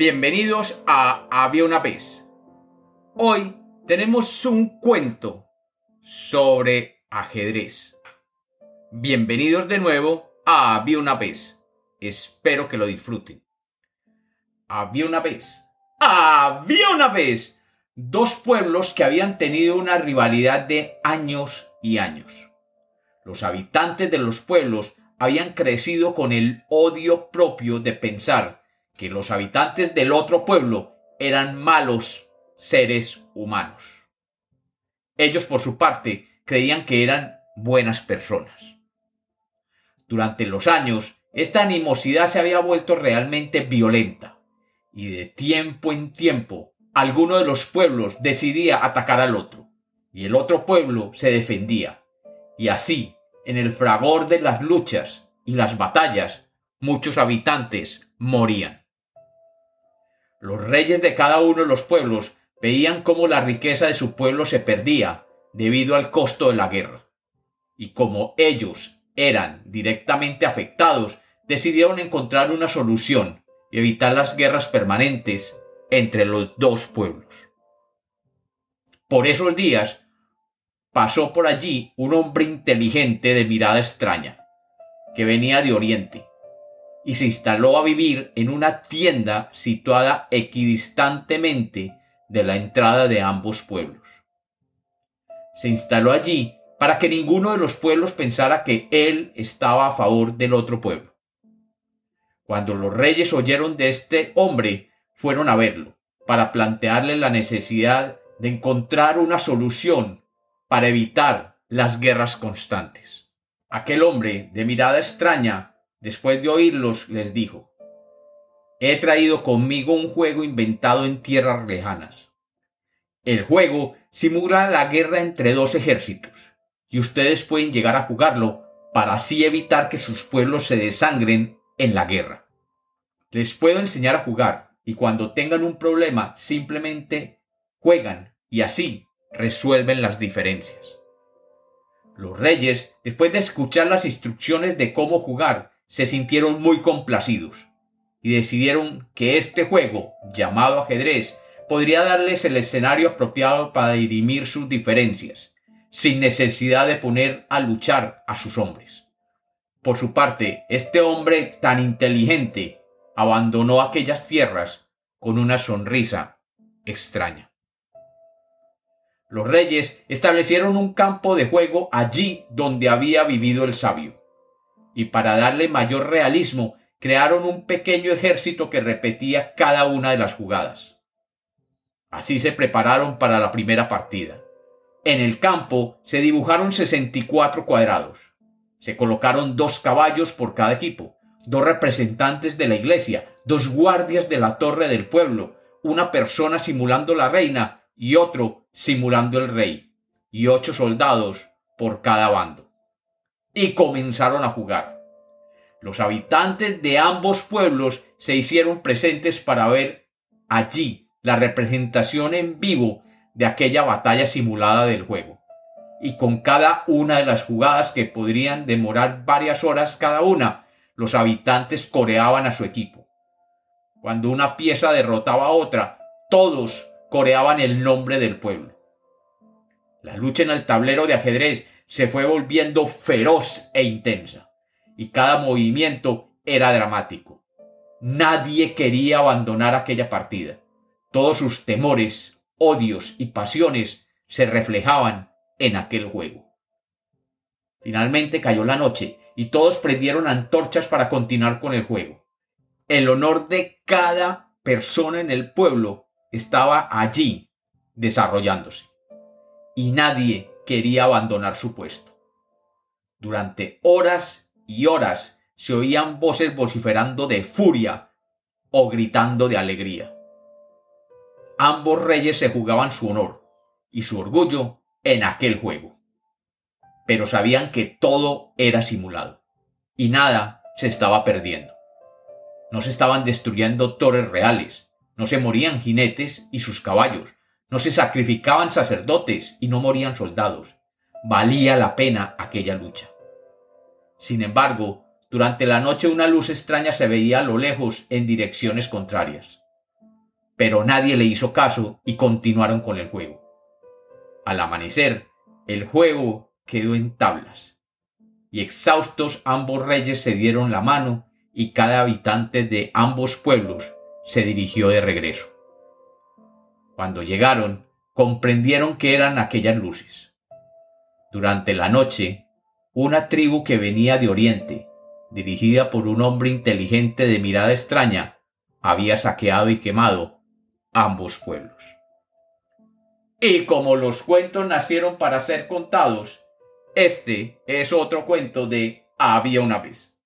Bienvenidos a Había una vez. Hoy tenemos un cuento sobre ajedrez. Bienvenidos de nuevo a Había una vez. Espero que lo disfruten. Había una vez. Había una vez dos pueblos que habían tenido una rivalidad de años y años. Los habitantes de los pueblos habían crecido con el odio propio de pensar que los habitantes del otro pueblo eran malos seres humanos. Ellos, por su parte, creían que eran buenas personas. Durante los años, esta animosidad se había vuelto realmente violenta, y de tiempo en tiempo, alguno de los pueblos decidía atacar al otro, y el otro pueblo se defendía, y así, en el fragor de las luchas y las batallas, muchos habitantes morían. Los reyes de cada uno de los pueblos veían cómo la riqueza de su pueblo se perdía debido al costo de la guerra. Y como ellos eran directamente afectados, decidieron encontrar una solución y evitar las guerras permanentes entre los dos pueblos. Por esos días pasó por allí un hombre inteligente de mirada extraña, que venía de Oriente, y se instaló a vivir en una tienda situada equidistantemente de la entrada de ambos pueblos. Se instaló allí para que ninguno de los pueblos pensara que él estaba a favor del otro pueblo. Cuando los reyes oyeron de este hombre, fueron a verlo, para plantearle la necesidad de encontrar una solución para evitar las guerras constantes. Aquel hombre, de mirada extraña, Después de oírlos, les dijo, He traído conmigo un juego inventado en tierras lejanas. El juego simula la guerra entre dos ejércitos, y ustedes pueden llegar a jugarlo para así evitar que sus pueblos se desangren en la guerra. Les puedo enseñar a jugar, y cuando tengan un problema simplemente juegan y así resuelven las diferencias. Los reyes, después de escuchar las instrucciones de cómo jugar, se sintieron muy complacidos y decidieron que este juego, llamado ajedrez, podría darles el escenario apropiado para dirimir sus diferencias, sin necesidad de poner a luchar a sus hombres. Por su parte, este hombre tan inteligente abandonó aquellas tierras con una sonrisa extraña. Los reyes establecieron un campo de juego allí donde había vivido el sabio y para darle mayor realismo crearon un pequeño ejército que repetía cada una de las jugadas. Así se prepararon para la primera partida. En el campo se dibujaron 64 cuadrados. Se colocaron dos caballos por cada equipo, dos representantes de la iglesia, dos guardias de la torre del pueblo, una persona simulando la reina y otro simulando el rey, y ocho soldados por cada bando y comenzaron a jugar. Los habitantes de ambos pueblos se hicieron presentes para ver allí la representación en vivo de aquella batalla simulada del juego. Y con cada una de las jugadas que podrían demorar varias horas cada una, los habitantes coreaban a su equipo. Cuando una pieza derrotaba a otra, todos coreaban el nombre del pueblo. La lucha en el tablero de ajedrez se fue volviendo feroz e intensa, y cada movimiento era dramático. Nadie quería abandonar aquella partida. Todos sus temores, odios y pasiones se reflejaban en aquel juego. Finalmente cayó la noche y todos prendieron antorchas para continuar con el juego. El honor de cada persona en el pueblo estaba allí desarrollándose. Y nadie quería abandonar su puesto. Durante horas y horas se oían voces vociferando de furia o gritando de alegría. Ambos reyes se jugaban su honor y su orgullo en aquel juego. Pero sabían que todo era simulado y nada se estaba perdiendo. No se estaban destruyendo torres reales, no se morían jinetes y sus caballos, no se sacrificaban sacerdotes y no morían soldados. Valía la pena aquella lucha. Sin embargo, durante la noche una luz extraña se veía a lo lejos en direcciones contrarias. pero nadie le hizo caso y continuaron con el juego. Al amanecer, el juego quedó en tablas, y exhaustos ambos reyes se dieron la mano y cada habitante de ambos pueblos se dirigió de regreso. Cuando llegaron, comprendieron que eran aquellas luces. Durante la noche, una tribu que venía de Oriente, dirigida por un hombre inteligente de mirada extraña, había saqueado y quemado ambos pueblos. Y como los cuentos nacieron para ser contados, este es otro cuento de Había una vez.